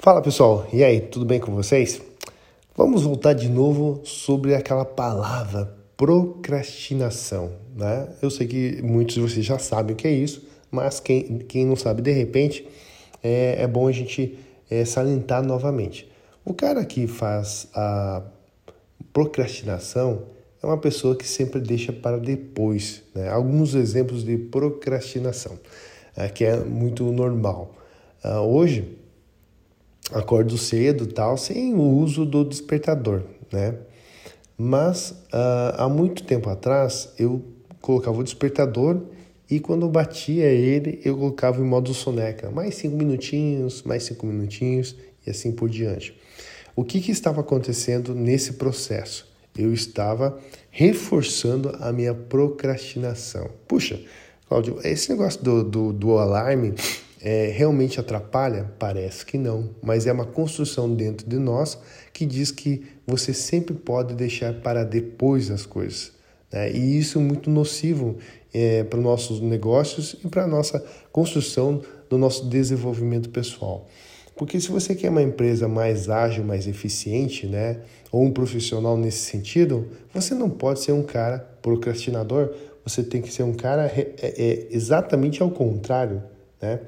Fala pessoal, e aí, tudo bem com vocês? Vamos voltar de novo sobre aquela palavra procrastinação, né? Eu sei que muitos de vocês já sabem o que é isso, mas quem, quem não sabe de repente, é, é bom a gente é, salientar novamente. O cara que faz a procrastinação é uma pessoa que sempre deixa para depois. Né? Alguns exemplos de procrastinação, é, que é muito normal. Uh, hoje, acordo cedo tal, sem o uso do despertador, né? Mas uh, há muito tempo atrás eu colocava o despertador e quando batia ele eu colocava em modo soneca, mais cinco minutinhos, mais cinco minutinhos e assim por diante. O que, que estava acontecendo nesse processo? Eu estava reforçando a minha procrastinação. Puxa, Cláudio, esse negócio do, do, do alarme é, realmente atrapalha? Parece que não, mas é uma construção dentro de nós que diz que você sempre pode deixar para depois as coisas. Né? E isso é muito nocivo é, para os nossos negócios e para a nossa construção do nosso desenvolvimento pessoal. Porque se você quer uma empresa mais ágil, mais eficiente, né, ou um profissional nesse sentido, você não pode ser um cara procrastinador, você tem que ser um cara é, é, exatamente ao contrário né?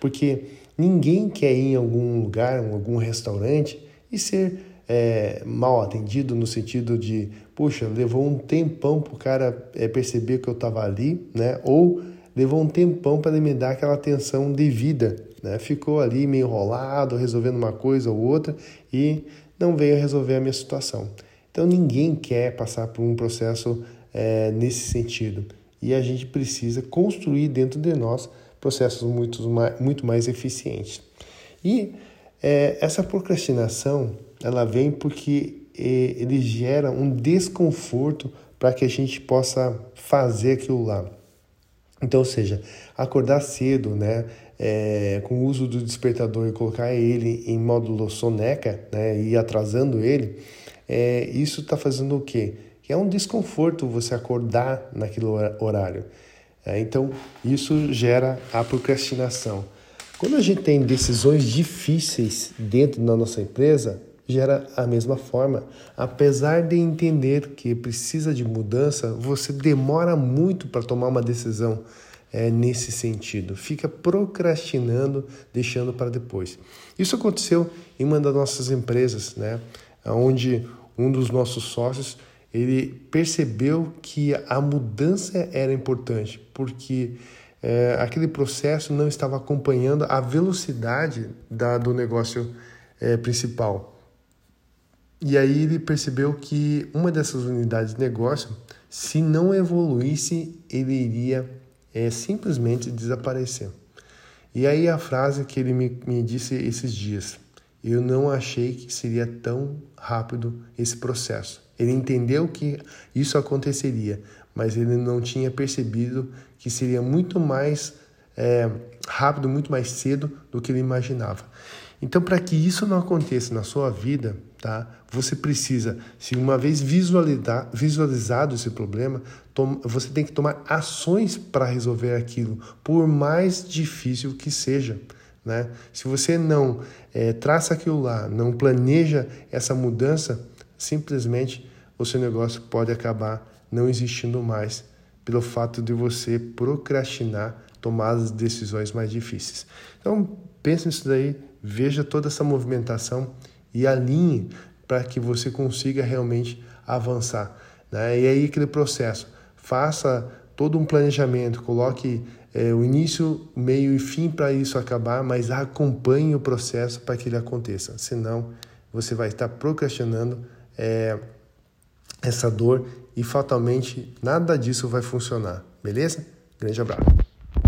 Porque ninguém quer ir em algum lugar, em algum restaurante e ser é, mal atendido no sentido de, puxa, levou um tempão para o cara é, perceber que eu estava ali, né? Ou levou um tempão para me dar aquela atenção devida, né? Ficou ali meio enrolado, resolvendo uma coisa ou outra e não veio resolver a minha situação. Então ninguém quer passar por um processo é, nesse sentido e a gente precisa construir dentro de nós processos muito mais, muito mais eficientes. E é, essa procrastinação ela vem porque é, ele gera um desconforto para que a gente possa fazer aquilo lá. Então, ou seja, acordar cedo, né, é, com o uso do despertador e colocar ele em módulo soneca, né, e atrasando ele, é, isso está fazendo o quê? Que é um desconforto você acordar naquele horário. É, então, isso gera a procrastinação. Quando a gente tem decisões difíceis dentro da nossa empresa, gera a mesma forma. Apesar de entender que precisa de mudança, você demora muito para tomar uma decisão é, nesse sentido. Fica procrastinando, deixando para depois. Isso aconteceu em uma das nossas empresas, né? onde um dos nossos sócios ele percebeu que a mudança era importante, porque é, aquele processo não estava acompanhando a velocidade da, do negócio é, principal. E aí ele percebeu que uma dessas unidades de negócio, se não evoluísse, ele iria é, simplesmente desaparecer. E aí a frase que ele me, me disse esses dias, eu não achei que seria tão rápido esse processo. Ele entendeu que isso aconteceria, mas ele não tinha percebido que seria muito mais é, rápido, muito mais cedo do que ele imaginava. Então, para que isso não aconteça na sua vida, tá? Você precisa, se uma vez visualizar, visualizado esse problema, você tem que tomar ações para resolver aquilo, por mais difícil que seja. Né? Se você não é, traça aquilo lá, não planeja essa mudança, simplesmente o seu negócio pode acabar não existindo mais pelo fato de você procrastinar tomadas de decisões mais difíceis. Então, pense nisso daí, veja toda essa movimentação e alinhe para que você consiga realmente avançar. Né? E aí aquele processo, faça todo um planejamento, coloque é, o início, meio e fim para isso acabar, mas acompanhe o processo para que ele aconteça. Senão, você vai estar procrastinando é, essa dor e fatalmente nada disso vai funcionar, beleza? Grande abraço.